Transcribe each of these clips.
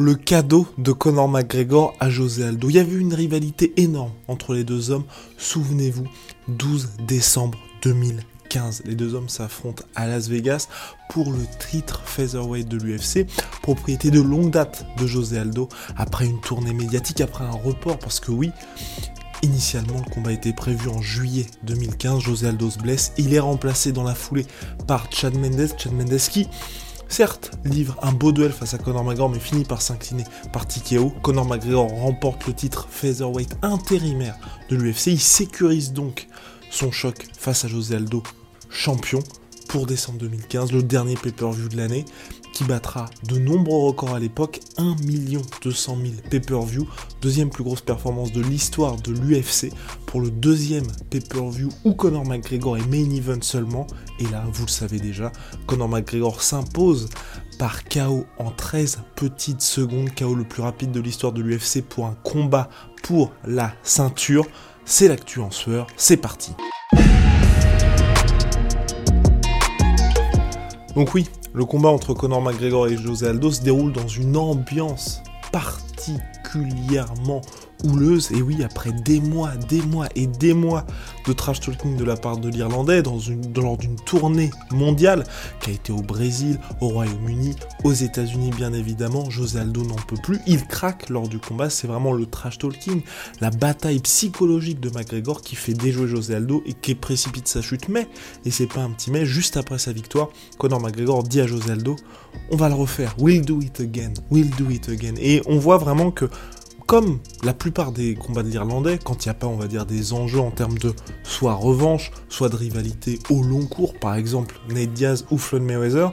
Le cadeau de Conor McGregor à José Aldo. Il y avait une rivalité énorme entre les deux hommes. Souvenez-vous, 12 décembre 2015. Les deux hommes s'affrontent à Las Vegas pour le titre featherweight de l'UFC, propriété de longue date de José Aldo, après une tournée médiatique, après un report, parce que oui, Initialement, le combat était prévu en juillet 2015. José Aldo se blesse. Il est remplacé dans la foulée par Chad Mendes. Chad Mendes qui, certes, livre un beau duel face à Conor McGregor, mais finit par s'incliner par TKO. Conor McGregor remporte le titre featherweight intérimaire de l'UFC. Il sécurise donc son choc face à José Aldo, champion pour décembre 2015, le dernier pay-per-view de l'année, qui battra de nombreux records à l'époque, 1 200 000 pay-per-view, deuxième plus grosse performance de l'histoire de l'UFC, pour le deuxième pay-per-view où Conor McGregor est main event seulement, et là, vous le savez déjà, Conor McGregor s'impose par KO en 13 petites secondes, KO le plus rapide de l'histoire de l'UFC pour un combat pour la ceinture. C'est l'actu en sueur, c'est parti. Donc oui, le combat entre Conor McGregor et José Aldo se déroule dans une ambiance particulièrement houleuse. Et oui, après des mois, des mois et des mois de trash talking de la part de l'Irlandais lors d'une tournée mondiale qui a été au Brésil, au Royaume-Uni, aux États-Unis bien évidemment. José Aldo n'en peut plus. Il craque lors du combat. C'est vraiment le trash talking, la bataille psychologique de McGregor qui fait déjouer José Aldo et qui précipite sa chute. Mais, et c'est pas un petit mais, juste après sa victoire, Conor McGregor dit à José Aldo on va le refaire, we'll do it again, we'll do it again. Et on voit vraiment que comme la plupart des combats de l'Irlandais, quand il n'y a pas, on va dire, des enjeux en termes de soit revanche, soit de rivalité au long cours, par exemple Nate Diaz ou Floyd Mayweather,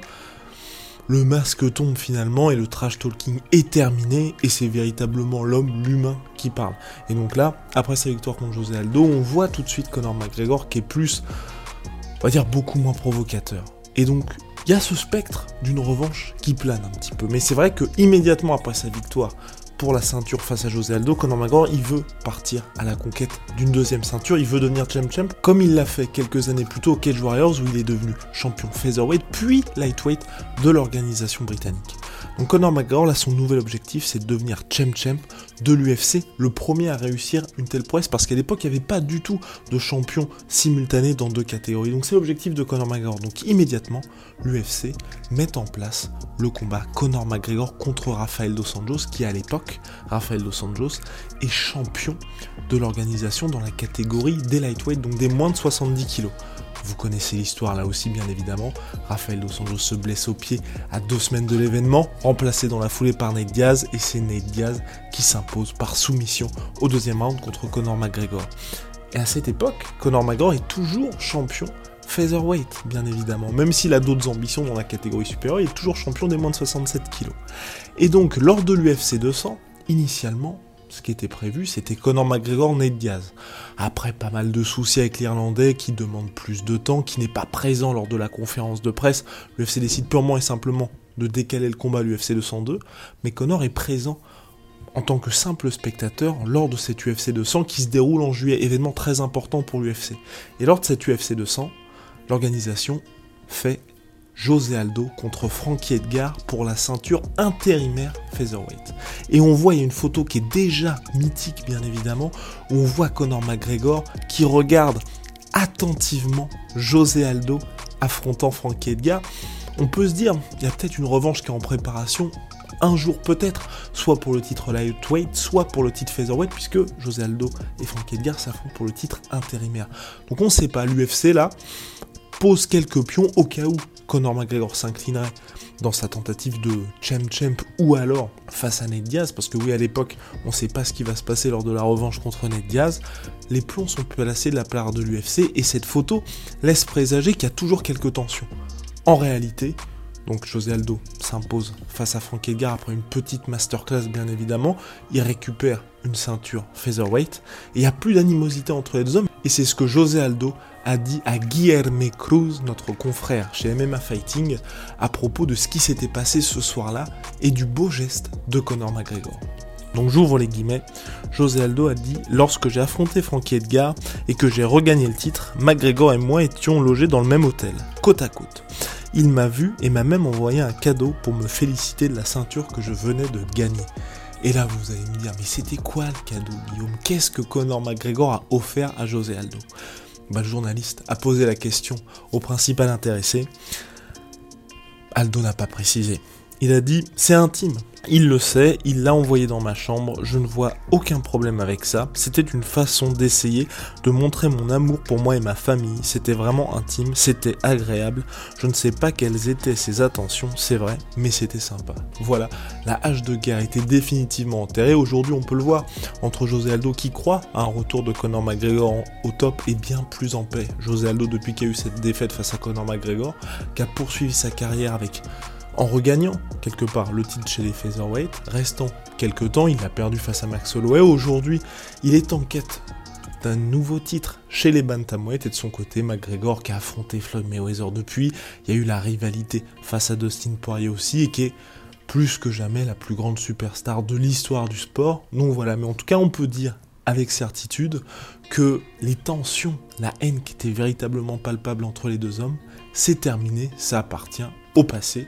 le masque tombe finalement et le trash talking est terminé et c'est véritablement l'homme, l'humain qui parle. Et donc là, après sa victoire contre José Aldo, on voit tout de suite Conor McGregor qui est plus, on va dire, beaucoup moins provocateur. Et donc, il y a ce spectre d'une revanche qui plane un petit peu. Mais c'est vrai que immédiatement après sa victoire pour la ceinture face à José Aldo, Conor McGregor, il veut partir à la conquête d'une deuxième ceinture, il veut devenir champ champ, comme il l'a fait quelques années plus tôt au Cage Warriors, où il est devenu champion featherweight, puis lightweight de l'organisation britannique. Donc Conor McGregor, là, son nouvel objectif, c'est de devenir champ champ de l'UFC, le premier à réussir une telle prouesse, parce qu'à l'époque, il n'y avait pas du tout de champion simultané dans deux catégories. Donc c'est l'objectif de Conor McGregor. Donc immédiatement, l'UFC met en place le combat Conor McGregor contre Rafael Dos Anjos, qui à l'époque, Rafael Dos Anjos, est champion de l'organisation dans la catégorie des lightweight, donc des moins de 70 kg. Vous connaissez l'histoire là aussi bien évidemment. Rafael Dos Anjos se blesse au pied à deux semaines de l'événement, remplacé dans la foulée par Nate Diaz, et c'est Nate Diaz qui s'impose par soumission au deuxième round contre Conor McGregor. Et à cette époque, Conor McGregor est toujours champion featherweight, bien évidemment. Même s'il a d'autres ambitions dans la catégorie supérieure, il est toujours champion des moins de 67 kg. Et donc, lors de l'UFC 200, initialement, ce qui était prévu, c'était Conor McGregor, Nate Diaz. Après pas mal de soucis avec l'Irlandais qui demande plus de temps, qui n'est pas présent lors de la conférence de presse, l'UFC décide purement et simplement de décaler le combat à l'UFC 202, mais Conor est présent en tant que simple spectateur lors de cette UFC 200 qui se déroule en juillet, événement très important pour l'UFC. Et lors de cette UFC 200, l'organisation fait José Aldo contre Frankie Edgar pour la ceinture intérimaire featherweight. Et on voit, il y a une photo qui est déjà mythique bien évidemment, on voit Conor McGregor qui regarde attentivement José Aldo affrontant Frankie Edgar. On peut se dire, il y a peut-être une revanche qui est en préparation, un jour peut-être, soit pour le titre lightweight, soit pour le titre featherweight, puisque José Aldo et Frankie Edgar s'affrontent pour le titre intérimaire. Donc on ne sait pas, l'UFC là pose quelques pions au cas où Conor McGregor s'inclinerait dans sa tentative de champ champ ou alors face à Ned Diaz, parce que oui à l'époque on ne sait pas ce qui va se passer lors de la revanche contre Ned Diaz, les plombs sont placés de la part de l'UFC et cette photo laisse présager qu'il y a toujours quelques tensions. En réalité, Donc José Aldo s'impose face à Frank Edgar après une petite masterclass bien évidemment. Il récupère une ceinture featherweight et il n'y a plus d'animosité entre les deux hommes. Et c'est ce que José Aldo a dit à Guilherme Cruz, notre confrère chez MMA Fighting, à propos de ce qui s'était passé ce soir-là et du beau geste de Conor McGregor. Donc j'ouvre les guillemets. José Aldo a dit Lorsque j'ai affronté Frankie Edgar et que j'ai regagné le titre, McGregor et moi étions logés dans le même hôtel, côte à côte. Il m'a vu et m'a même envoyé un cadeau pour me féliciter de la ceinture que je venais de gagner. Et là, vous allez me dire, mais c'était quoi le cadeau, Guillaume? Qu'est-ce que Conor McGregor a offert à José Aldo? Le journaliste a posé la question au principal intéressé. Aldo n'a pas précisé. Il a dit, c'est intime, il le sait, il l'a envoyé dans ma chambre, je ne vois aucun problème avec ça. C'était une façon d'essayer de montrer mon amour pour moi et ma famille. C'était vraiment intime, c'était agréable. Je ne sais pas quelles étaient ses attentions, c'est vrai, mais c'était sympa. Voilà, la hache de guerre était définitivement enterrée. Aujourd'hui, on peut le voir entre José Aldo qui croit à un retour de Conor McGregor au top et bien plus en paix. José Aldo, depuis qu'il y a eu cette défaite face à Conor McGregor, qui a poursuivi sa carrière avec en regagnant quelque part le titre chez les featherweight, restant quelques temps, il a perdu face à Max Holloway. Aujourd'hui, il est en quête d'un nouveau titre chez les bantamweight et de son côté McGregor qui a affronté Floyd Mayweather depuis. Il y a eu la rivalité face à Dustin Poirier aussi et qui est plus que jamais la plus grande superstar de l'histoire du sport. Donc voilà, mais en tout cas on peut dire avec certitude que les tensions, la haine qui était véritablement palpable entre les deux hommes, c'est terminé, ça appartient au passé.